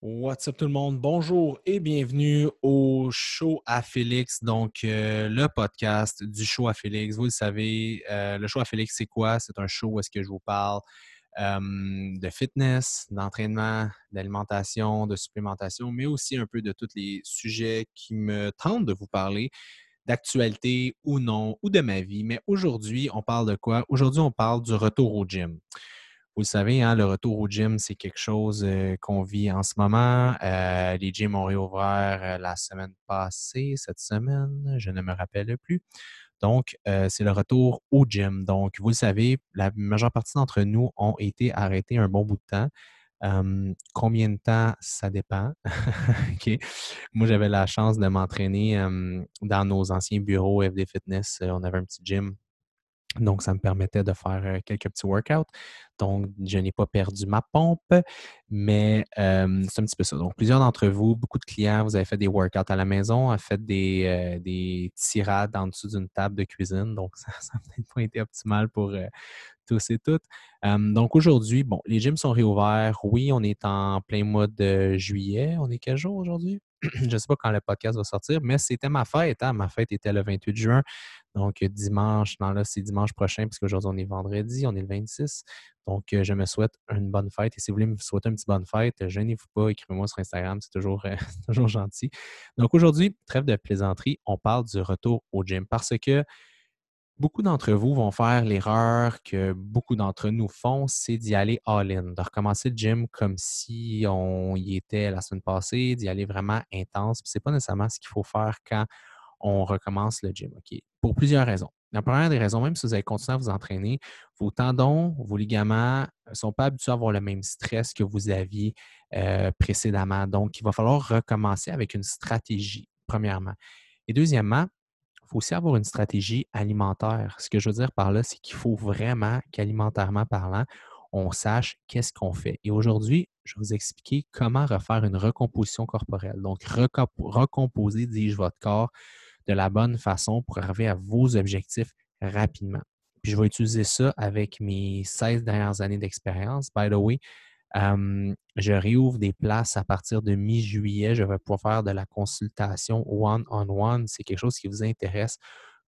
What's up tout le monde? Bonjour et bienvenue au show à Félix, donc euh, le podcast du show à Félix. Vous le savez, euh, le show à Félix, c'est quoi? C'est un show où est-ce que je vous parle euh, de fitness, d'entraînement, d'alimentation, de supplémentation, mais aussi un peu de tous les sujets qui me tentent de vous parler, d'actualité ou non, ou de ma vie. Mais aujourd'hui, on parle de quoi? Aujourd'hui, on parle du retour au gym. Vous le savez, hein, le retour au gym, c'est quelque chose euh, qu'on vit en ce moment. Euh, les gyms ont réouvert euh, la semaine passée, cette semaine, je ne me rappelle plus. Donc, c'est le retour au gym. Donc, vous le savez, la majeure partie d'entre nous ont été arrêtés un bon bout de temps. combien de temps, ça dépend. Moi, j'avais la chance de m'entraîner dans nos anciens bureaux FD Fitness. On avait un petit gym donc, ça me permettait de faire quelques petits workouts. Donc, je n'ai pas perdu ma pompe, mais c'est un petit peu ça. Donc, plusieurs d'entre vous, beaucoup de clients, vous avez fait des workouts à la maison, avez fait des, des tirades en dessous d'une table de cuisine. Donc, ça n'a peut-être pas été optimal pour tous et toutes. donc, aujourd'hui, bon, les gyms sont réouverts. Oui, on est en plein mois de juillet. On est quel jour aujourd'hui? je ne sais pas quand le podcast va sortir, mais c'était ma fête. Hein. Ma fête était le 28 juin. Donc, dimanche, non, là, c'est dimanche prochain, puisque aujourd'hui, on est vendredi, on est le 26. Donc, je me souhaite une bonne fête. Et si vous voulez me souhaiter une petite bonne fête, gênez-vous pas, écrivez-moi sur Instagram, c'est toujours, toujours gentil. Donc, aujourd'hui, trêve de plaisanterie, on parle du retour au gym parce que beaucoup d'entre vous vont faire l'erreur que beaucoup d'entre nous font, c'est d'y aller all-in, de recommencer le gym comme si on y était la semaine passée, d'y aller vraiment intense. Ce n'est pas nécessairement ce qu'il faut faire quand on recommence le gym. OK? Pour plusieurs raisons. La première des raisons, même si vous avez continué à vous entraîner, vos tendons, vos ligaments ne sont pas habitués à avoir le même stress que vous aviez euh, précédemment. Donc, il va falloir recommencer avec une stratégie, premièrement. Et deuxièmement, il faut aussi avoir une stratégie alimentaire. Ce que je veux dire par là, c'est qu'il faut vraiment qu'alimentairement parlant, on sache qu'est-ce qu'on fait. Et aujourd'hui, je vais vous expliquer comment refaire une recomposition corporelle. Donc, recomposer, dis-je, votre corps de la bonne façon pour arriver à vos objectifs rapidement. Puis je vais utiliser ça avec mes 16 dernières années d'expérience. By the way, je réouvre des places à partir de mi-juillet. Je vais pouvoir faire de la consultation one-on-one. C'est quelque chose qui vous intéresse.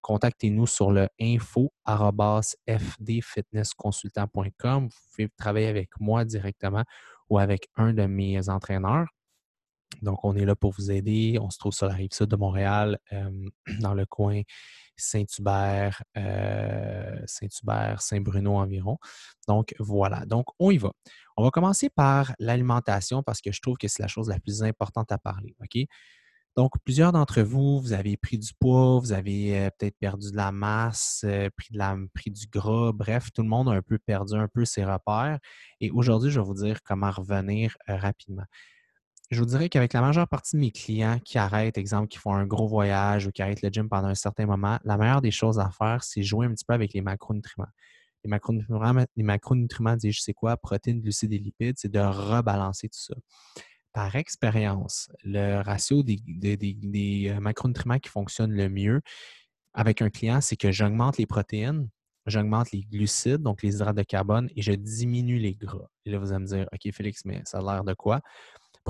Contactez-nous sur le info.fdfitnessconsultant.com. Vous pouvez travailler avec moi directement ou avec un de mes entraîneurs. Donc, on est là pour vous aider. On se trouve sur la rive sud de Montréal, dans le coin Saint-Hubert, euh, Saint-Hubert, Saint-Bruno environ. Donc, voilà. Donc, on y va. On va commencer par l'alimentation parce que je trouve que c'est la chose la plus importante à parler. Donc, plusieurs d'entre vous, vous avez pris du poids, vous avez euh, peut-être perdu de la masse, euh, pris, de la, pris du gras, bref, tout le monde a un peu perdu un peu ses repères. Et aujourd'hui, je vais vous dire comment revenir rapidement je vous dirais qu'avec la majeure partie de mes clients qui arrêtent, exemple, qui font un gros voyage ou qui arrêtent le gym pendant un certain moment, la meilleure des choses à faire, c'est jouer un petit peu avec les macronutriments. Les macronutriments, les macronutriments disent, je sais quoi, protéines, glucides et lipides, c'est de rebalancer tout ça. Par expérience, le ratio des, des euh, macronutriments qui fonctionne le mieux avec un client, c'est que j'augmente les protéines, j'augmente les glucides, donc les hydrates de carbone, et je diminue les gras. Et là, vous allez me dire, OK, Félix, mais ça a l'air de quoi?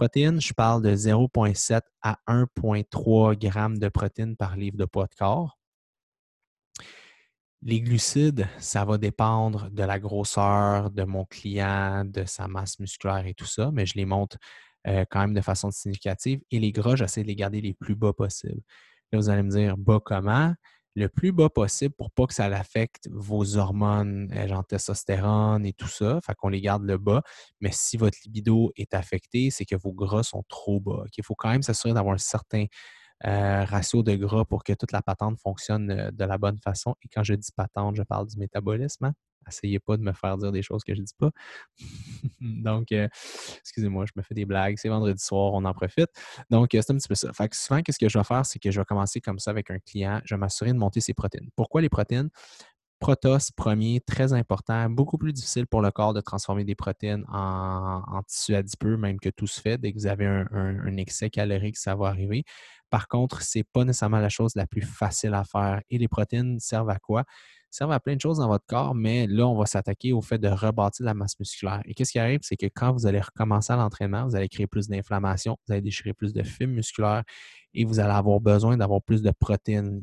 Protéines, je parle de 0,7 à 1,3 g de protéines par livre de poids de corps. Les glucides, ça va dépendre de la grosseur de mon client, de sa masse musculaire et tout ça, mais je les monte euh, quand même de façon significative. Et les gras, j'essaie de les garder les plus bas possibles. Là, vous allez me dire, bas comment? Le plus bas possible pour pas que ça affecte vos hormones, euh, genre testostérone et tout ça. Fait qu'on les garde le bas. Mais si votre libido est affecté, c'est que vos gras sont trop bas. Il faut quand même s'assurer d'avoir un certain euh, ratio de gras pour que toute la patente fonctionne euh, de la bonne façon. Et quand je dis patente, je parle du métabolisme. Hein? Essayez pas de me faire dire des choses que je ne dis pas. Donc, euh, excusez-moi, je me fais des blagues. C'est vendredi soir, on en profite. Donc, c'est un petit peu ça. Fait que souvent, qu'est-ce que je vais faire, c'est que je vais commencer comme ça avec un client. Je vais m'assurer de monter ses protéines. Pourquoi les protéines? Protos, premier, très important, beaucoup plus difficile pour le corps de transformer des protéines en, tissu adipeux, même que tout se fait. Dès que vous avez un, excès calorique, ça va arriver. Par contre, ce n'est pas nécessairement la chose la plus facile à faire. Et les protéines servent à quoi? Servent à plein de choses dans votre corps, mais là, on va s'attaquer au fait de rebâtir la masse musculaire. Et qu'est-ce qui arrive? C'est que quand vous allez recommencer à l'entraînement, vous allez créer plus d'inflammation, vous allez déchirer plus de fibres musculaires et vous allez avoir besoin d'avoir plus de protéines.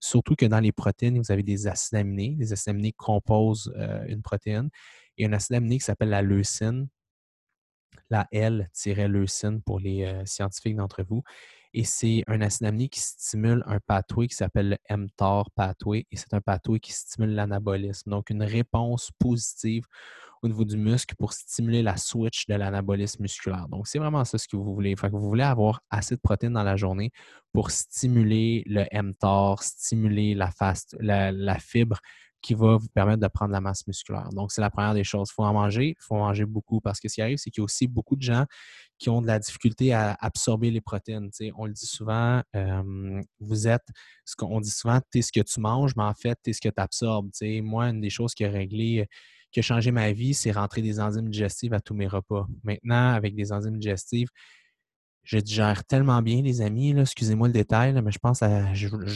Surtout que dans les protéines, vous avez des acides aminés. Les acides aminés composent euh, une protéine. Il y a un acide aminé qui s'appelle la leucine, la L-leucine pour les euh, scientifiques d'entre vous. Et c'est un acide aminé qui stimule un pathway qui s'appelle le mTOR pathway. Et c'est un pathway qui stimule l'anabolisme. Donc, une réponse positive au niveau du muscle pour stimuler la switch de l'anabolisme musculaire. Donc, c'est vraiment ça ce que vous voulez. Fait vous voulez avoir assez de protéines dans la journée pour stimuler le mTOR, stimuler la, fibre qui va vous permettre de prendre la masse musculaire. Donc, c'est la première des choses. Il faut en manger, il faut manger beaucoup parce que ce qui arrive, c'est qu'il y a aussi beaucoup de gens qui ont de la difficulté à absorber les protéines. on le dit souvent, euh, vous êtes, ce qu'on dit souvent, tu es ce que tu manges, mais en fait, tu es ce que tu absorbes. Moi, une des choses qui a réglé qui a changé ma vie, c'est rentrer des enzymes digestives à tous mes repas. Maintenant, avec des enzymes digestives, je digère tellement bien, les amis. Excusez-moi le détail, mais je pense à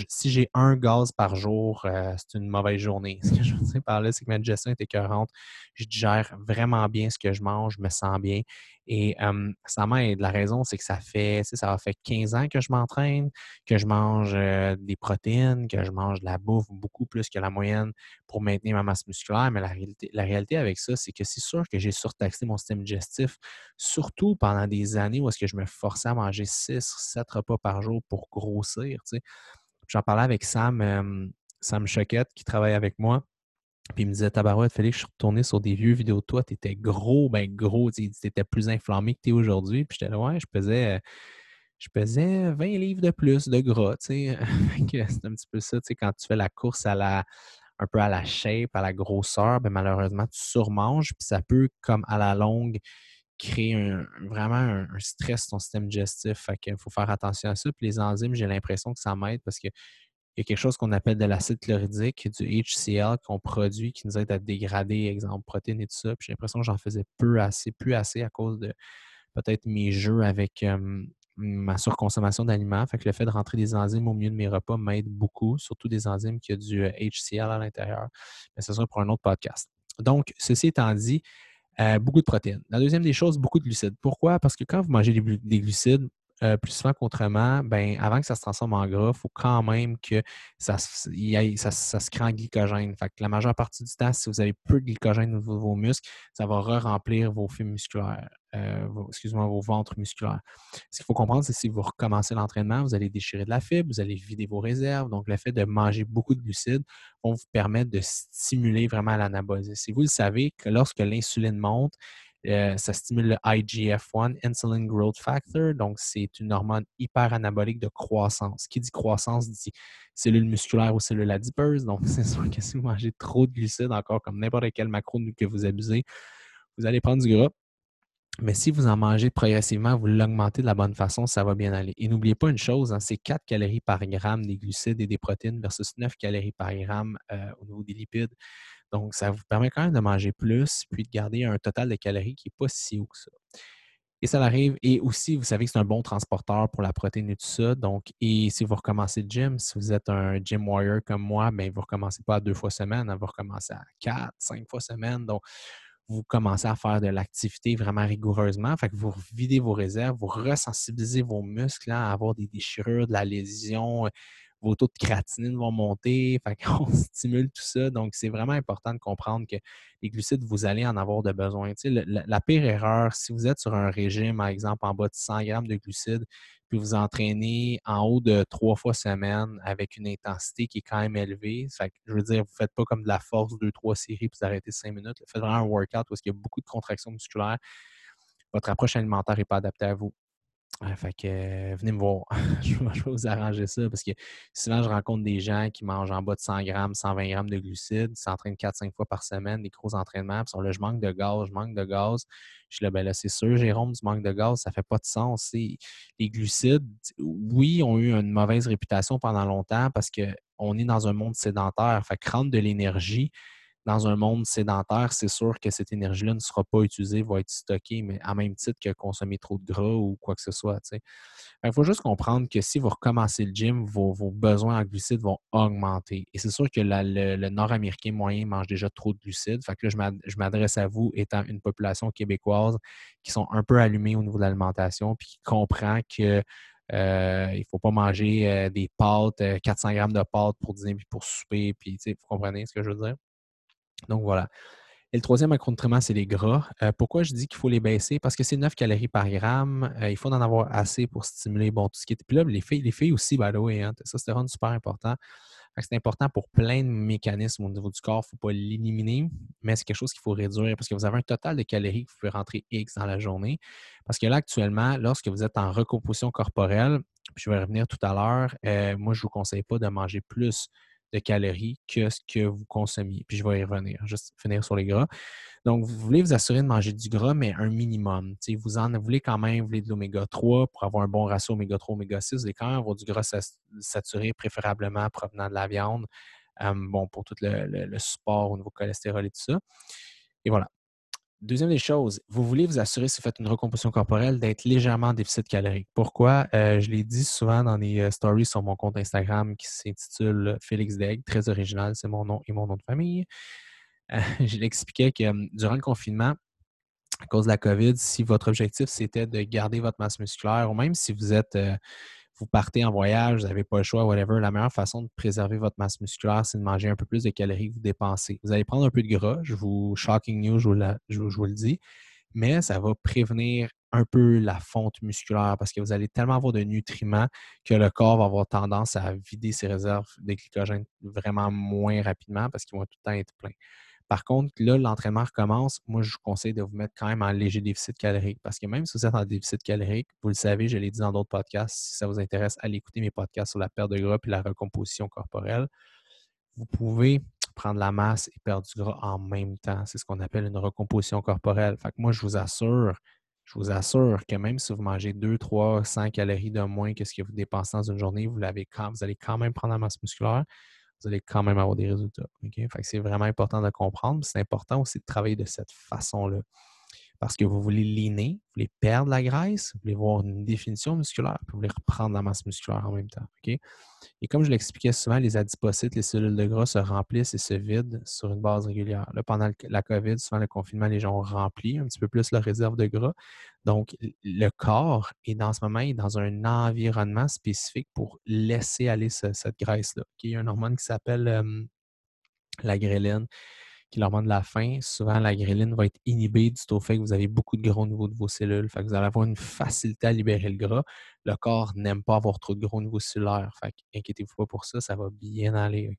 si j'ai un gaz par jour, euh, c'est une mauvaise journée. Ce que je veux dire par là, c'est que ma digestion est écœurante. Je digère vraiment bien ce que je mange, je me sens bien. Et ça m'aide. La raison, c'est que ça fait, ça fait 15 ans que je m'entraîne, que je mange euh, des protéines, que je mange de la bouffe beaucoup plus que la moyenne pour maintenir ma masse musculaire. Mais la réalité, la réalité avec ça, c'est que c'est sûr que j'ai surtaxé mon système digestif, surtout pendant des années où est-ce que je me à manger 6, 7 repas par jour pour grossir. J'en parlais avec Sam, Sam Choquette qui travaille avec moi. Puis il me disait, Tabarouette, Félix, je suis retourné sur des vieux vidéos de toi, tu étais gros, ben gros, tu étais plus inflammé que tu es aujourd'hui. Puis j'étais là, ouais, je pesais, je pesais 20 livres de plus de gras, tu sais. c'est un petit peu ça, tu sais, quand tu fais la course à la, un peu à la shape, à la grosseur, ben malheureusement, tu surmanges, puis ça peut, comme à la longue, créer vraiment un, stress sur ton système digestif. Fait qu'il faut faire attention à ça. Puis les enzymes, j'ai l'impression que ça m'aide parce que il y a quelque chose qu'on appelle de l'acide chlorhydrique, du HCl qu'on produit qui nous aide à dégrader, exemple, protéines et tout ça. j'ai l'impression que j'en faisais peu assez, plus assez à cause de peut-être mes jeux avec ma surconsommation d'aliments. Fait que le fait de rentrer des enzymes au milieu de mes repas m'aide beaucoup, surtout des enzymes qui ont du HCl à l'intérieur. Mais ce sera pour un autre podcast. Donc, ceci étant dit, euh, beaucoup de protéines. La deuxième des choses, beaucoup de glucides. Pourquoi? Parce que quand vous mangez des glucides, euh, plus souvent qu'autrement, ben, avant que ça se transforme en gras, il faut quand même que ça, se crée en glycogène. Fait que la majeure partie du temps, si vous avez peu de glycogène au niveau de vos muscles, ça va re-remplir vos fibres musculaires, euh, excusez-moi, vos ventres musculaires. Ce qu'il faut comprendre, c'est que si vous recommencez l'entraînement, vous allez déchirer de la fibre, vous allez vider vos réserves. Donc, le fait de manger beaucoup de glucides va vous permettre de stimuler vraiment l'anabolisme. Si vous le savez que lorsque l'insuline monte, euh, ça stimule le IGF-1, Insulin Growth Factor. Donc, c'est une hormone hyper anabolique de croissance. Qui dit croissance dit cellules musculaires ou cellules adipeuses. Donc, c'est sûr que si vous mangez trop de glucides, encore comme n'importe quel macro que vous abusez, vous allez prendre du gras. Mais si vous en mangez progressivement, vous l'augmentez de la bonne façon, ça va bien aller. Et n'oubliez pas une chose, hein, c'est 4 calories par gramme des glucides et des protéines versus 9 calories par gramme euh, au niveau des lipides. Donc, ça vous permet quand même de manger plus, puis de garder un total de calories qui n'est pas si haut que ça. Et ça arrive. Et aussi, vous savez que c'est un bon transporteur pour la protéine et tout ça. Donc, et si vous recommencez le gym, si vous êtes un gym warrior comme moi, bien, vous ne recommencez pas deux fois semaine, hein, vous recommencez à quatre, cinq fois semaine. Donc, vous commencez à faire de l'activité vraiment rigoureusement. Fait que vous videz vos réserves, vous resensibilisez vos muscles hein, à avoir des déchirures, de la lésion, vos taux de créatinine vont monter, fait qu'on stimule tout ça. Donc, c'est vraiment important de comprendre que les glucides, vous allez en avoir de besoin. la, pire erreur, si vous êtes sur un régime, par exemple, en bas de 100 grammes de glucides, puis vous entraînez en haut de trois fois semaine avec une intensité qui est quand même élevée. Je veux dire, vous ne faites pas comme de la force, deux, trois séries, puis vous arrêtez cinq minutes. Faites vraiment un workout où il y a beaucoup de contractions musculaires. Votre approche alimentaire n'est pas adaptée à vous fait que euh, venez me voir. je, vais, vous arranger ça parce que souvent, je rencontre des gens qui mangent en bas de 100 grammes, 120 grammes de glucides, s'entraînent 4-5 fois par semaine, des gros entraînements, puis sont là, je manque de gaz, je manque de gaz. Je suis là, ben là, c'est sûr, Jérôme, du manque de gaz, ça fait pas de sens. Les glucides, oui, ont eu une mauvaise réputation pendant longtemps parce qu'on est dans un monde sédentaire. Fait que rendre de l'énergie, dans un monde sédentaire, c'est sûr que cette énergie-là ne sera pas utilisée, va être stockée, mais à même titre que consommer trop de gras ou quoi que ce soit. Il faut juste comprendre que si vous recommencez le gym, vos, besoins en glucides vont augmenter. Et c'est sûr que le, Nord-Américain moyen mange déjà trop de glucides. Fait que là, je m'adresse à vous étant une population québécoise qui sont un peu allumés au niveau de l'alimentation, puis qui comprend que euh, il ne faut pas manger euh, des pâtes, 400 grammes de pâtes pour dîner puis pour souper. Puis, vous comprenez ce que je veux dire? Donc voilà. Et le troisième macronutriments, c'est les gras. Euh, pourquoi je dis qu'il faut les baisser? Parce que c'est 9 calories par gramme. Euh, il faut en avoir assez pour stimuler bon, tout ce qui est. Puis là, les filles, les filles aussi, by the way, hein, vraiment super important. C'est important pour plein de mécanismes au niveau du corps. Il ne faut pas l'éliminer, mais c'est quelque chose qu'il faut réduire parce que vous avez un total de calories que vous pouvez rentrer X dans la journée. Parce que là, actuellement, lorsque vous êtes en recomposition corporelle, je vais revenir tout à l'heure, euh, moi, je ne vous conseille pas de manger plus de calories que ce que vous consommiez. Puis je vais y revenir, juste finir sur les gras. Donc, vous voulez vous assurer de manger du gras, mais un minimum. vous en voulez quand même, vous voulez de l'oméga 3 pour avoir un bon ratio oméga 3, oméga 6. Vous voulez quand même avoir du gras saturé, préférablement provenant de la viande. bon, pour tout le, le, support au niveau cholestérol et tout ça. Et voilà. Deuxième des choses, vous voulez vous assurer, si vous faites une recomposition corporelle, d'être légèrement en déficit calorique. Pourquoi? Euh, je l'ai dit souvent dans les euh, stories sur mon compte Instagram qui s'intitule Félix Degg, très original, c'est mon nom et mon nom de famille. Euh, je l'expliquais que durant le confinement, à cause de la COVID, si votre objectif c'était de garder votre masse musculaire, ou même si vous êtes vous partez en voyage, vous n'avez pas le choix, whatever, la meilleure façon de préserver votre masse musculaire, c'est de manger un peu plus de calories que vous dépensez. Vous allez prendre un peu de gras, je vous, shocking news, je vous, le dis, mais ça va prévenir un peu la fonte musculaire parce que vous allez tellement avoir de nutriments que le corps va avoir tendance à vider ses réserves de glycogène vraiment moins rapidement parce qu'ils vont tout le temps être pleins. Par contre, là, l'entraînement recommence. Moi, je vous conseille de vous mettre quand même en léger déficit calorique parce que même si vous êtes en déficit calorique, vous le savez, je l'ai dit dans d'autres podcasts, si ça vous intéresse, allez écouter mes podcasts sur la perte de gras et la recomposition corporelle. Vous pouvez prendre la masse et perdre du gras en même temps. C'est ce qu'on appelle une recomposition corporelle. Fait que moi, je vous assure, je vous assure que même si vous mangez 2, 3, 100 calories de moins que ce que vous dépensez dans une journée, vous, vous allez quand même prendre la masse musculaire vous allez quand même avoir des résultats. c'est vraiment important de comprendre. C'est important aussi de travailler de cette façon-là. Parce que vous voulez liner, vous voulez perdre la graisse, vous voulez voir une définition musculaire, puis vous voulez reprendre la masse musculaire en même temps. Et comme je l'expliquais souvent, les adipocytes, les cellules de gras se remplissent et se vident sur une base régulière. Là, pendant la COVID, souvent le confinement, les gens ont rempli un petit peu plus leur réserve de gras. Donc, le corps est dans ce moment dans un environnement spécifique pour laisser aller cette graisse-là. Il y a une hormone qui s'appelle la gréline qui leur demande la faim, souvent la gréline va être inhibée du tout fait que vous avez beaucoup de gras au niveau de vos cellules. Fait que vous allez avoir une facilité à libérer le gras. Le corps n'aime pas avoir trop de gros au niveau cellulaire. Fait inquiétez-vous pas pour ça, ça va bien aller?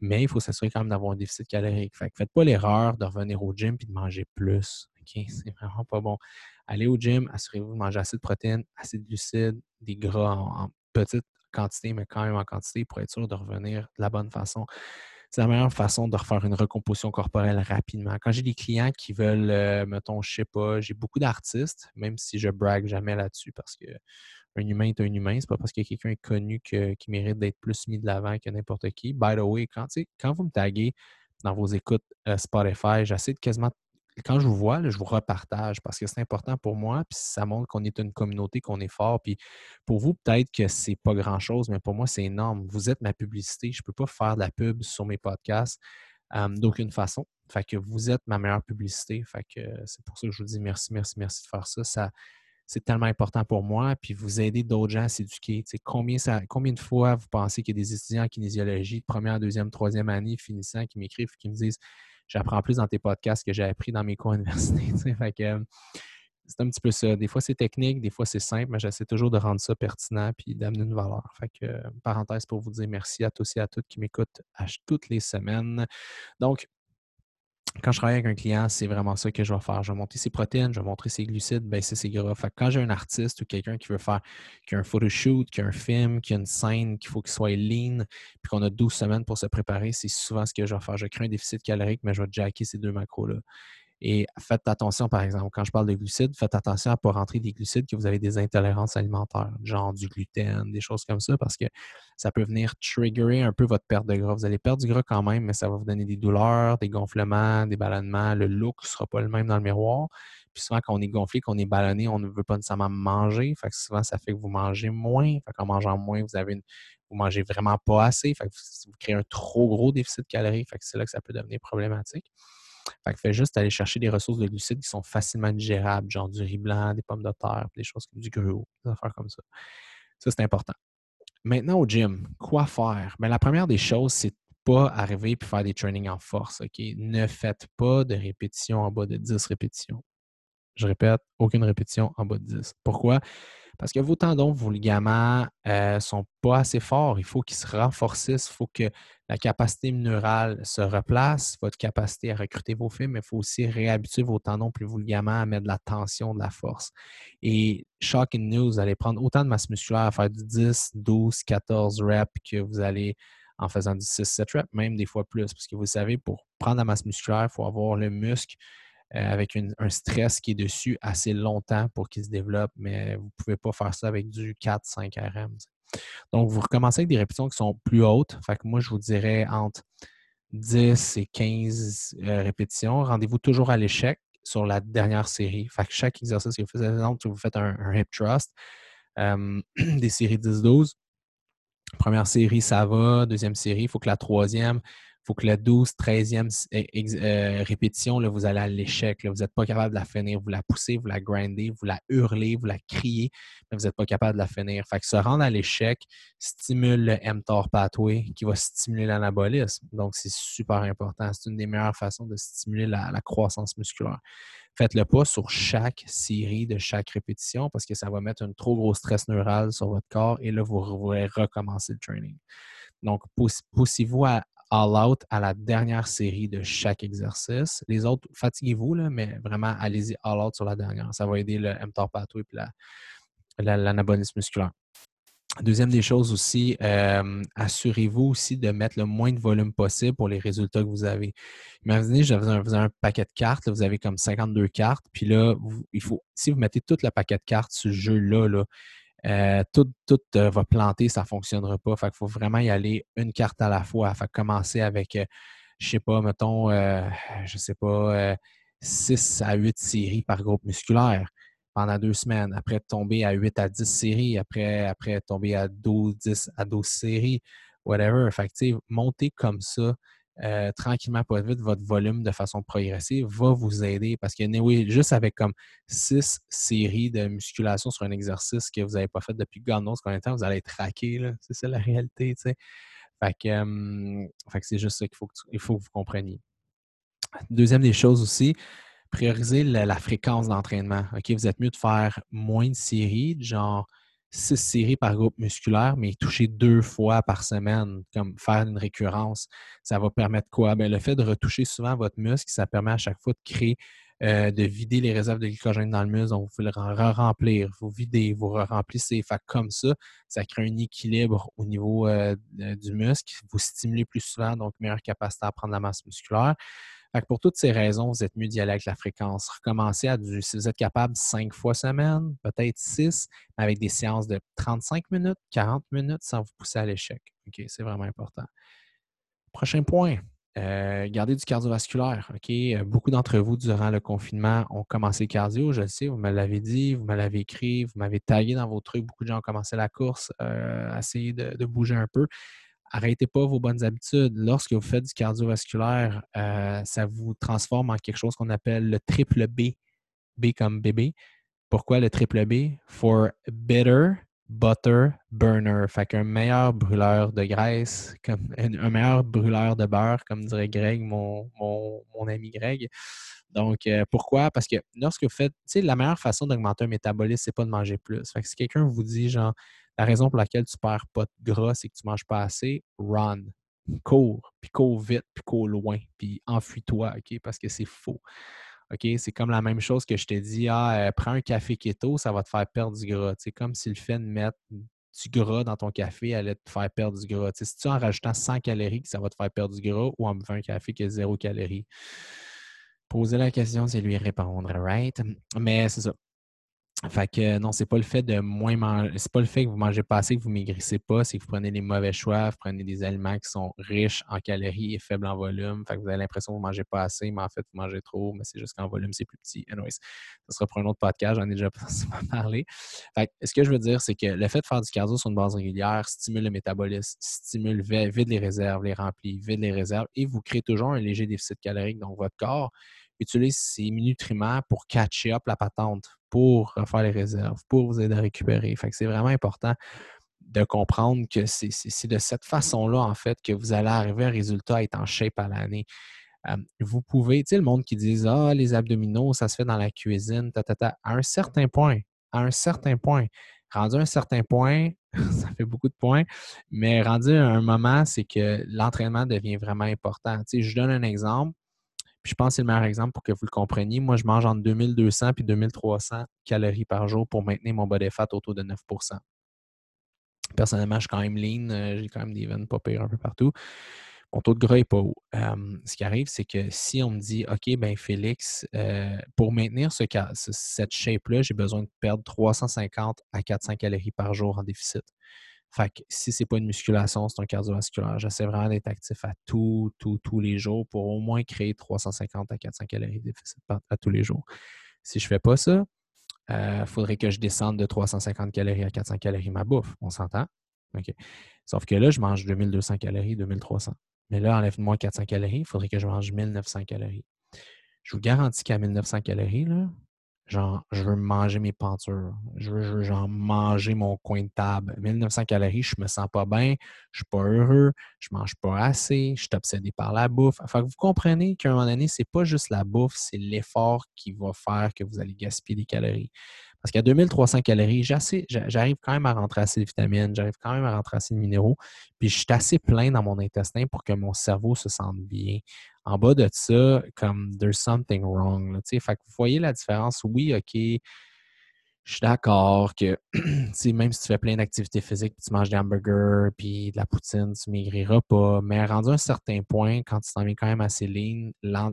Mais il faut s'assurer quand même d'avoir un déficit calorique. Fait que faites pas l'erreur de revenir au gym et de manger plus. C'est vraiment pas bon. Allez au gym, assurez-vous de manger assez de protéines, assez de glucides, des gras en petite quantité, mais quand même en quantité pour être sûr de revenir de la bonne façon c'est la meilleure façon de refaire une recomposition corporelle rapidement. Quand j'ai des clients qui veulent, euh, mettons, je sais pas, j'ai beaucoup d'artistes, même si je brague jamais là-dessus parce que un humain est un humain, c'est pas parce que quelqu'un est connu qui mérite d'être plus mis de l'avant que n'importe qui. By the way, quand, quand vous me taguez dans vos écoutes euh, Spotify, j'essaie de quasiment quand je vous vois, je vous repartage parce que c'est important pour moi, puis ça montre qu'on est une communauté, qu'on est fort. Puis pour vous, peut-être que c'est pas grand-chose, mais pour moi, c'est énorme. Vous êtes ma publicité. Je ne peux pas faire de la pub sur mes podcasts d'aucune façon. Fait que vous êtes ma meilleure publicité. Fait que c'est pour ça que je vous dis merci, merci, merci de faire ça. ça c'est tellement important pour moi. Puis vous aidez d'autres gens à s'éduquer. Combien, ça, combien de fois vous pensez qu'il y a des étudiants en kinésiologie première, deuxième, troisième année finissant qui m'écrivent, qui me disent j'apprends plus dans tes podcasts que j'ai appris dans mes cours universités. Euh, c'est un petit peu ça. Des fois, c'est technique, des fois, c'est simple, mais j'essaie toujours de rendre ça pertinent puis d'amener une valeur. Fait que, euh, parenthèse pour vous dire merci à tous et à toutes qui m'écoutent toutes les semaines. Donc, quand je travaille avec un client, c'est vraiment ça que je vais faire. Je vais monter ses protéines, je vais montrer ses glucides, baisser ses gras. Quand j'ai un artiste ou quelqu'un qui veut faire, qui a un photoshoot, qui a un film, qui a une scène, qu'il faut qu'il soit lean, puis qu'on a 12 semaines pour se préparer, c'est souvent ce que je vais faire. Je crée un déficit calorique, mais je vais jacker ces deux macros-là. Et faites attention, par exemple, quand je parle de glucides, faites attention à ne pas rentrer des glucides que vous avez des intolérances alimentaires, genre du gluten, des choses comme ça, parce que ça peut venir triggerer un peu votre perte de gras. Vous allez perdre du gras quand même, mais ça va vous donner des douleurs, des gonflements, des ballonnements. Le look ne sera pas le même dans le miroir. Puis souvent, quand on est gonflé, qu'on est ballonné, on ne veut pas nécessairement manger. Fait que souvent, ça fait que vous mangez moins. Fait qu'en mangeant moins, vous avez vous mangez vraiment pas assez. Fait que vous, créez un trop gros déficit de calories. Fait que c'est là que ça peut devenir problématique. Fait que fait juste aller chercher des ressources de glucides qui sont facilement digérables, genre du riz blanc, des pommes de terre, des choses comme du gruau, des affaires comme ça. Ça, c'est important. Maintenant, au gym, quoi faire? Bien, la première des choses, c'est pas arriver et faire des trainings en force. Ne faites pas de répétitions en bas de 10 répétitions. Je répète, aucune répétition en bas de 10. Pourquoi? Parce que vos tendons, vos ligaments ne euh, sont pas assez forts. Il faut qu'ils se renforcissent. Il faut que la capacité neurale se replace, votre capacité à recruter vos fibres, mais il faut aussi réhabituer vos tendons plus vos ligaments à mettre de la tension, de la force. Et shocking news, vous allez prendre autant de masse musculaire à faire du 10, 12, 14 reps que vous allez en faisant du 6, 7 reps, même des fois plus. Parce que vous savez, pour prendre la masse musculaire, il faut avoir le muscle euh, avec un stress qui est dessus assez longtemps pour qu'il se développe, mais vous ne pouvez pas faire ça avec du 4-5 RM. Donc, vous recommencez avec des répétitions qui sont plus hautes. Fait que moi, je vous dirais entre 10 et 15 euh, répétitions. Rendez-vous toujours à l'échec sur la dernière série. Fait que chaque exercice que vous faites, exemple, si vous faites un, hip thrust, des séries 10-12, première série, ça va. Deuxième série, il faut que la troisième, faut que la 12, 13e euh, répétition, là, vous allez à l'échec. Vous n'êtes pas capable de la finir. Vous la poussez, vous la grindez, vous la hurlez, vous la criez, mais vous n'êtes pas capable de la finir. Fait que se rendre à l'échec stimule le mTOR pathway qui va stimuler l'anabolisme. Donc, c'est super important. C'est une des meilleures façons de stimuler la, croissance musculaire. Faites-le pas sur chaque série de chaque répétition parce que ça va mettre un trop gros stress neural sur votre corps et là, vous pourrez recommencer le training. Donc, poussez-vous à, all out à la dernière série de chaque exercice. Les autres, fatiguez-vous, mais vraiment, allez-y all out sur la dernière. Ça va aider le mTOR pathway et l'anabolisme musculaire. Deuxième des choses aussi, euh, assurez-vous aussi de mettre le moins de volume possible pour les résultats que vous avez. Imaginez, je vous un, un paquet de cartes, vous avez comme 52 cartes, puis là, il faut, si vous mettez tout le paquet de cartes sur ce jeu-là, là, euh, tout, euh, va planter, ça ne fonctionnera pas. Fait faut vraiment y aller une carte à la fois. Fait commencer avec, je euh, je sais pas, mettons, je sais pas, 6 à 8 séries par groupe musculaire pendant deux semaines. Après, tomber à 8 à 10 séries. Après, après tomber à 12, 10 à 12 séries. Whatever. Fait que, monter comme ça euh, tranquillement, pas vite, votre volume de façon progressive va vous aider parce que, oui, juste avec comme six séries de musculation sur un exercice que vous n'avez pas fait depuis God knows combien de temps, vous allez être raqué. C'est ça la réalité, tu sais. Fait que, c'est juste ça qu'il faut, que faut que vous compreniez. Deuxième des choses aussi, prioriser la, la fréquence d'entraînement. OK, vous êtes mieux de faire moins de séries, genre six séries par groupe musculaire, mais toucher deux fois par semaine, comme faire une récurrence, ça va permettre quoi? Bien, le fait de retoucher souvent votre muscle, ça permet à chaque fois de créer, euh, de vider les réserves de glycogène dans le muscle. Donc, vous pouvez le remplir vous videz, vous remplissez. Fait comme ça, ça crée un équilibre au niveau euh, du muscle. Vous stimulez plus souvent, donc meilleure capacité à prendre la masse musculaire pour toutes ces raisons, vous êtes mieux d'y aller avec la fréquence. Recommencez à du, si vous êtes capable, cinq fois semaine, peut-être six, avec des séances de 35 minutes, 40 minutes sans vous pousser à l'échec. OK, c'est vraiment important. Prochain point, euh, garder du cardiovasculaire. Euh, beaucoup d'entre vous, durant le confinement, ont commencé cardio. Je le sais, vous me l'avez dit, vous me l'avez écrit, vous m'avez tagué dans vos trucs. Beaucoup de gens ont commencé la course, euh, essayé de, bouger un peu arrêtez pas vos bonnes habitudes. Lorsque vous faites du cardiovasculaire, euh, ça vous transforme en quelque chose qu'on appelle le triple B. B comme bébé. Pourquoi le triple B? For bitter, butter, burner. Fait qu'un meilleur brûleur de graisse, comme un meilleur brûleur de beurre, comme dirait Greg, mon, mon, ami Greg. Donc, euh, pourquoi? Parce que lorsque vous faites, tu sais, la meilleure façon d'augmenter un métabolisme, c'est pas de manger plus. Fait que si quelqu'un vous dit, genre, la raison pour laquelle tu perds pas de gras, c'est que tu manges pas assez. Run. Cours, puis cours vite, puis cours loin, puis enfuis-toi, OK? Parce que c'est faux. OK? C'est comme la même chose que je t'ai dit, ah, euh, prends un café keto, ça va te faire perdre du gras. C'est comme si le fait de mettre du gras dans ton café allait te faire perdre du gras. si tu en rajoutant 100 calories, ça va te faire perdre du gras ou en buvant un café qui a zéro calorie? Poser la question, c'est lui répondre, right? Mais c'est ça. Fait que non, c'est pas le fait de moins manger, c'est pas le fait que vous mangez pas assez, que vous maigrissez pas, c'est que vous prenez les mauvais choix, vous prenez des aliments qui sont riches en calories et faibles en volume. Fait que vous avez l'impression que vous mangez pas assez, mais en fait, vous mangez trop, mais c'est juste qu'en volume, c'est plus petit. Anyways, ça sera pour un autre podcast, j'en ai déjà parlé. Fait que ce que je veux dire, c'est que le fait de faire du cardio sur une base régulière stimule le métabolisme, stimule, vide les réserves, les remplit, vide les réserves et vous créez toujours un léger déficit calorique. Donc, votre corps utilise ces nutriments pour catcher up la patente, pour faire les réserves, pour vous aider à récupérer. Fait que c'est vraiment important de comprendre que c'est de cette façon-là, en fait, que vous allez arriver à un résultat, à être en shape à l'année. vous pouvez, tu sais, le monde qui dit Ah, les abdominaux, ça se fait dans la cuisine, ta, à un certain point, à un certain point. Rendu à un certain point, ça fait beaucoup de points, mais rendu à un moment, c'est que l'entraînement devient vraiment important. Tu sais, je donne un exemple je pense que c'est le meilleur exemple pour que vous le compreniez. Moi, je mange entre 2200 et 2300 calories par jour pour maintenir mon body fat autour de 9% Personnellement, je suis quand même lean. Euh, j'ai quand même des veines pas un peu partout. Mon taux de gras n'est pas haut. ce qui arrive, c'est que si on me dit OK, ben Félix, euh, pour maintenir ce, cette shape-là, j'ai besoin de perdre 350 à 400 calories par jour en déficit. Fait que si c'est pas une musculation, c'est un cardiovasculaire. J'essaie vraiment d'être actif à tout, tout, tous les jours pour au moins créer 350 à 400 calories de déficit à tous les jours. Si je fais pas ça, il euh, faudrait que je descende de 350 calories à 400 calories ma bouffe. On s'entend? OK. Sauf que là, je mange 2200 calories, 2300. Mais là, enlève-moi 400 calories, il faudrait que je mange 1900 calories. Je vous garantis qu'à 1900 calories, là, Genre, je veux manger mes pentures. Je veux, genre manger mon coin de table. 1900 calories, je me sens pas bien, je suis pas heureux, je mange pas assez, je suis obsédé par la bouffe. Enfin, vous comprenez qu'à un moment donné, c'est pas juste la bouffe, c'est l'effort qui va faire que vous allez gaspiller des calories. Parce qu'à 2300 calories, j'arrive quand même à rentrer assez de vitamines, j'arrive quand même à rentrer assez de minéraux, puis je suis assez plein dans mon intestin pour que mon cerveau se sente bien. En bas de ça, comme there's something wrong. vous voyez la différence. Oui, OK, je suis d'accord que même si tu fais plein d'activités physiques, puis tu manges des hamburgers, puis de la poutine, tu maigriras pas. Mais rendu à un certain point, quand tu t'en viens quand même assez lean,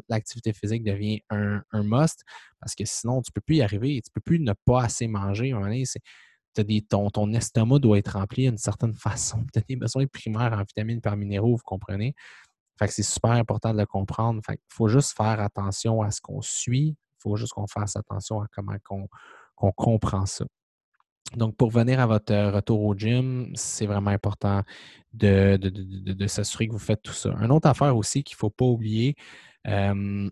l'activité physique devient un, must parce que sinon, tu ne peux plus y arriver. Tu ne peux plus ne pas assez manger. ton, ton estomac doit être rempli d'une certaine façon. Tu as des besoins primaires en vitamines par minéraux, vous comprenez? Fait que c'est super important de le comprendre. Fait il faut juste faire attention à ce qu'on suit. Il faut juste qu'on fasse attention à comment qu'on comprend ça. Donc, pour venir à votre euh, retour au gym, c'est vraiment important de, s'assurer que vous faites tout ça. Une autre affaire aussi qu'il ne faut pas oublier, euh,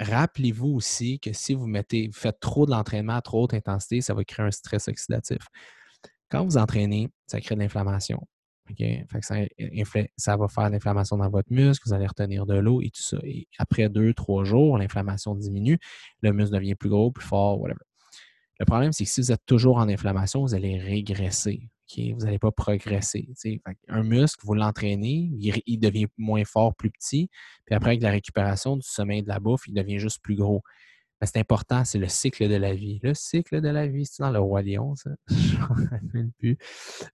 rappelez-vous aussi que si vous mettez, vous faites trop de l'entraînement à trop haute intensité, ça va créer un stress oxydatif. Quand vous entraînez, ça crée de l'inflammation. Ça, va faire l'inflammation dans votre muscle, vous allez retenir de l'eau et tout ça. Et après deux, trois jours, l'inflammation diminue, le muscle devient plus gros, plus fort, whatever. Le problème, c'est que si vous êtes toujours en inflammation, vous allez régresser. Vous n'allez pas progresser. un muscle, vous l'entraînez, il, devient moins fort, plus petit. Puis après, avec la récupération du sommeil de la bouffe, il devient juste plus gros. Mais c'est important, c'est le cycle de la vie. Le cycle de la vie, c'est dans le Roi Lion, ça. Je ne plus.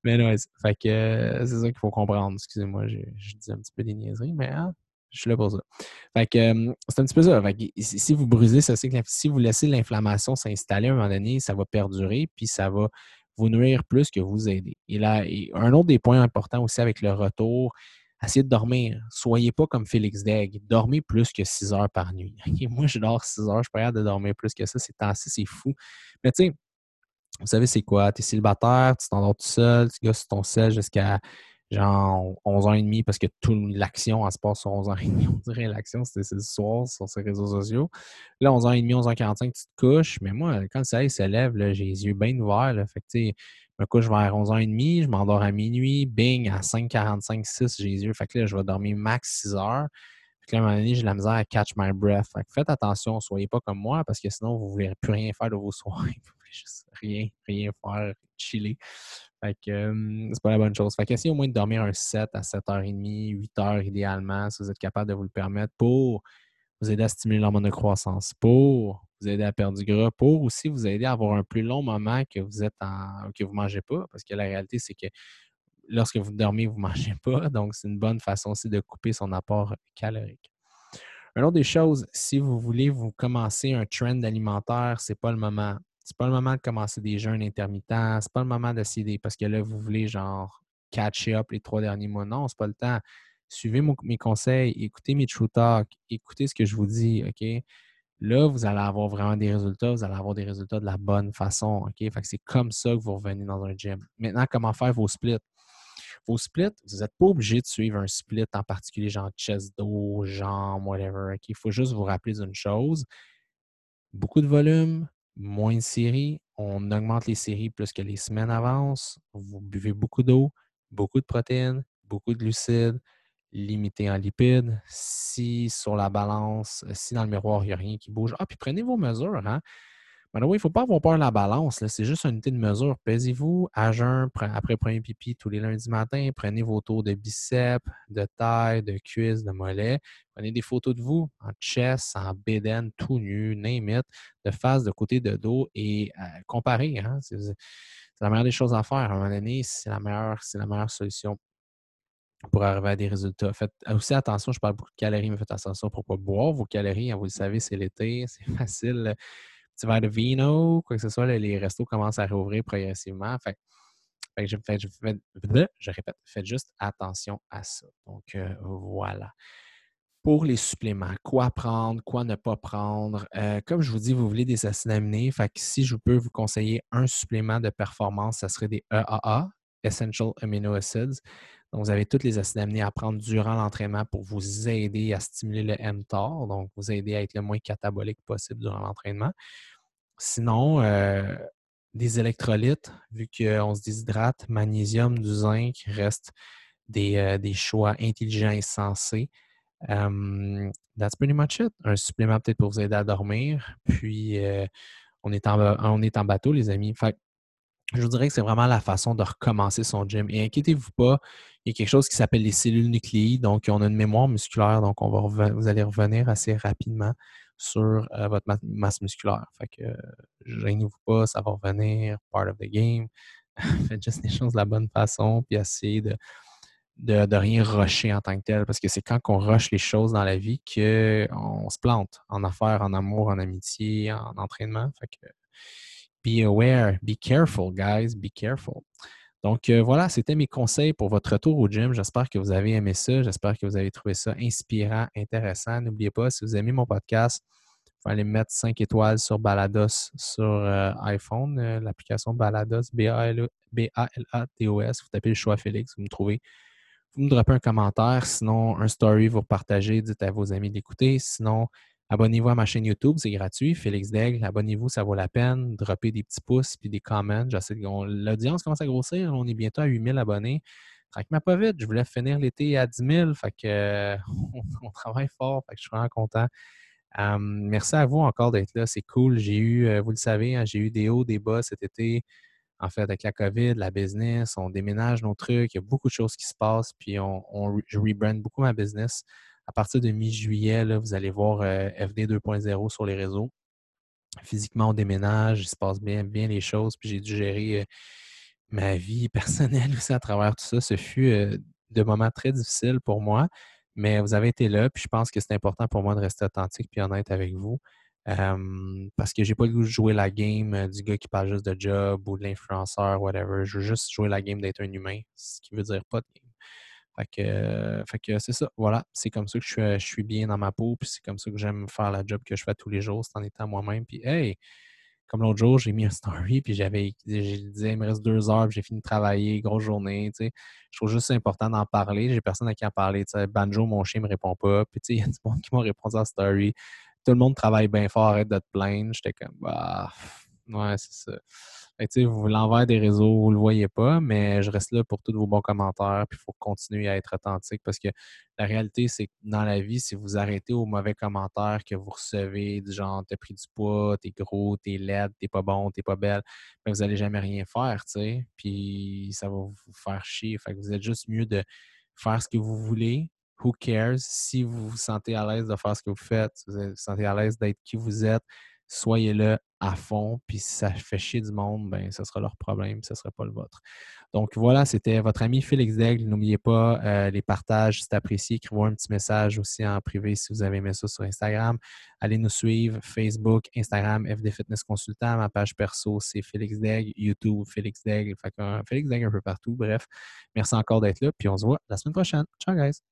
Mais non, euh, c'est ça qu'il faut comprendre. Excusez-moi, je, dis un petit peu des niaiseries, mais hein, je suis là pour ça. Fait que euh, c'est un petit peu ça. Si vous brisez ce cycle, si vous laissez l'inflammation s'installer à un moment donné, ça va perdurer, puis ça va vous nuire plus que vous aider. Et là, un autre des points importants aussi avec le retour, essayez de dormir. Soyez pas comme Félix Degg. Dormez plus que 6 heures par nuit. Moi, je dors 6 heures. Je suis pas capable de dormir plus que ça. C'est assez, c'est fou. Mais tu sais, vous savez, c'est quoi? Tu es célibataire, tu t'endors tout seul, tu gosses ton sel jusqu'à genre 11h30 parce que toute l'action, elle se passe sur 11h30. On dirait l'action, c'est le soir sur ces réseaux sociaux. Là, 11h30, 11h45, tu te couches. Mais moi, quand le soleil se lève, j'ai les yeux bien ouverts. Fait que, je me couche vers 11h30, je m'endors à minuit, bing, à 5h45, 6, j'ai les yeux. Fait que là, je vais dormir max 6 heures. Puis à un moment donné, j'ai la misère à catch my breath. Fait que faites attention, soyez pas comme moi parce que sinon, vous ne voulez plus rien faire de vos soirées. Vous voulez juste rien, rien faire, chiller. Fait que c'est pas la bonne chose. Fait qu'essayez au moins de dormir un 7 à 7h30, 8h idéalement, si vous êtes capable de vous le permettre, pour vous aider à stimuler l'hormone de croissance, pour vous aider à perdre du gras, pour aussi vous aider à avoir un plus long moment que vous êtes en que vous mangez pas. Parce que la réalité, c'est que lorsque vous dormez, vous mangez pas. Donc, c'est une bonne façon aussi de couper son apport calorique. Une autre des choses, si vous voulez vous commencer un trend alimentaire, c'est pas le moment. C'est pas le moment de commencer des jeûnes intermittents. C'est pas le moment d'essayer parce que là, vous voulez genre catch up les trois derniers mois. Non, c'est pas le temps. Suivez mes conseils, écoutez mes True Talk, écoutez ce que je vous dis, OK? Là, vous allez avoir vraiment des résultats, vous allez avoir des résultats de la bonne façon, OK? C'est comme ça que vous revenez dans un gym. Maintenant, comment faire vos splits? Vos splits, vous n'êtes pas obligé de suivre un split en particulier, genre chest dos, jambes, whatever. Il faut juste vous rappeler d'une chose. Beaucoup de volume, moins de séries. On augmente les séries plus que les semaines avancent. Vous buvez beaucoup d'eau, beaucoup de protéines, beaucoup de glucides, limité en lipides. Si sur la balance, si dans le miroir, il n'y a rien qui bouge, ah, puis prenez vos mesures. Hein? il ne faut pas avoir peur de la balance. C'est juste une unité de mesure. Pesez-vous à jeun après premier pipi tous les lundis matin. Prenez vos tours de biceps, de taille, de cuisses, de mollets. Prenez des photos de vous en chest, en bédaine, tout nu, name de face, de côté, de dos et euh, comparez. Hein. C'est la meilleure des choses à faire. À un moment donné, c'est la meilleure, la meilleure solution pour arriver à des résultats. Faites aussi attention, je parle beaucoup de calories, mais faites attention pour ne pas boire vos calories. Hein, vous le savez, c'est l'été, c'est facile petit verre de vino, quoi que ce soit, les restos commencent à rouvrir progressivement. Fait, je, répète, faites juste attention à ça. Donc, euh, voilà. Pour les suppléments, quoi prendre, quoi ne pas prendre. Euh, comme je vous dis, vous voulez des acides aminés. Fait que si je peux vous conseiller un supplément de performance, ça serait des EAA, Essential Amino Acids. Donc, vous avez tous les acides aminés à prendre durant l'entraînement pour vous aider à stimuler le mTOR, donc vous aider à être le moins catabolique possible durant l'entraînement. Sinon, euh, des électrolytes, vu qu'on se déshydrate, magnésium, du zinc restent des, euh, choix intelligents et sensés. that's pretty much it. Un supplément peut-être pour vous aider à dormir. Puis, euh, on, est en, on est en bateau, les amis. Fait je vous dirais que c'est vraiment la façon de recommencer son gym. Et inquiétez-vous pas, il y a quelque chose qui s'appelle les cellules nucléides. Donc, on a une mémoire musculaire. Donc, on va vous allez revenir assez rapidement sur euh, votre masse musculaire. Fait que gênez-vous pas, ça va revenir, part of the game. Faites juste les choses de la bonne façon, puis essayez de, de, rien rusher en tant que tel, parce que c'est quand on rush les choses dans la vie qu'on se plante en affaires, en amour, en amitié, en entraînement. Fait que be aware, be careful, guys, be careful. Donc euh, voilà, c'était mes conseils pour votre retour au gym. J'espère que vous avez aimé ça. J'espère que vous avez trouvé ça inspirant, intéressant. N'oubliez pas, si vous aimez mon podcast, vous aller mettre 5 étoiles sur Balados sur euh, iPhone, euh, l'application Balados, B-A-L-A-D-O-S. Vous tapez le choix Félix, vous me trouvez. Vous me droppez un commentaire, sinon un story, vous partagez, dites à vos amis d'écouter. Sinon, Abonnez-vous à ma chaîne YouTube, c'est gratuit. Félix Daigle, abonnez-vous, ça vaut la peine. Droppez des petits pouces puis des comments. L'audience commence à grossir. On est bientôt à 8000 abonnés. Tranquillement pas vite. Je voulais finir l'été à 10 000. Fait que, on, travaille fort. Fait que je suis vraiment content. merci à vous encore d'être là. C'est cool. J'ai eu, euh, vous le savez, hein, j'ai eu des hauts, des bas cet été. En fait, avec la COVID, la business, on déménage nos trucs. Il y a beaucoup de choses qui se passent. Puis on, je rebrand beaucoup ma business à partir de mi-juillet, vous allez voir euh, FD 2.0 sur les réseaux. Physiquement, on déménage, il se passe bien, les choses, puis j'ai dû gérer euh, ma vie personnelle aussi à travers tout ça. Ce fut euh, de moments très difficiles pour moi, mais vous avez été là, puis je pense que c'est important pour moi de rester authentique et honnête avec vous. parce que j'ai pas le goût de jouer la game du gars qui parle juste de job ou de l'influenceur, whatever. Je veux juste jouer la game d'être un humain, ce qui veut dire pas de. Fait que, euh, c'est ça. Voilà. C'est comme ça que je suis, je suis bien dans ma peau. Puis c'est comme ça que j'aime faire la job que je fais tous les jours. C'est en étant moi-même. Puis, hey, comme l'autre jour, j'ai mis un story. Puis j'avais, j'ai dit, il me reste deux heures. Puis j'ai fini de travailler. Grosse journée. Tu sais. Je trouve juste important d'en parler. J'ai personne à qui en parler. Tu sais, Banjo, mon chien, me répond pas. Puis, tu sais, il y a du monde qui m'a répondu à la story. Tout le monde travaille bien fort. Arrête de te plaindre. J'étais comme, bah, ouais, c'est ça vous l'envers des réseaux, vous ne le voyez pas, mais je reste là pour tous vos bons commentaires. Puis il faut continuer à être authentique parce que la réalité, c'est que dans la vie, si vous arrêtez aux mauvais commentaires que vous recevez, du genre t'as pris du poids, t'es gros, t'es laide, t'es pas bon, t'es pas belle, vous n'allez jamais rien faire, tu sais. Puis ça va vous faire chier. Fait que vous êtes juste mieux de faire ce que vous voulez. Who cares? Si vous vous sentez à l'aise de faire ce que vous faites, si vous vous sentez à l'aise d'être qui vous êtes, soyez là à fond. Puis si ça fait chier du monde, ben ce sera leur problème, ce ne sera pas le vôtre. Donc voilà, c'était votre ami Félix Daigle. N'oubliez pas euh, les partages, si apprécié. Écrivez-moi un petit message aussi en privé si vous avez aimé ça sur Instagram. Allez nous suivre, Facebook, Instagram, FD Fitness Consultant. Ma page perso, c'est Félix Daigle. YouTube, Félix Daigle. Fait Félix Daigle un peu partout. Bref, merci encore d'être là. Puis on se voit la semaine prochaine. Ciao, guys!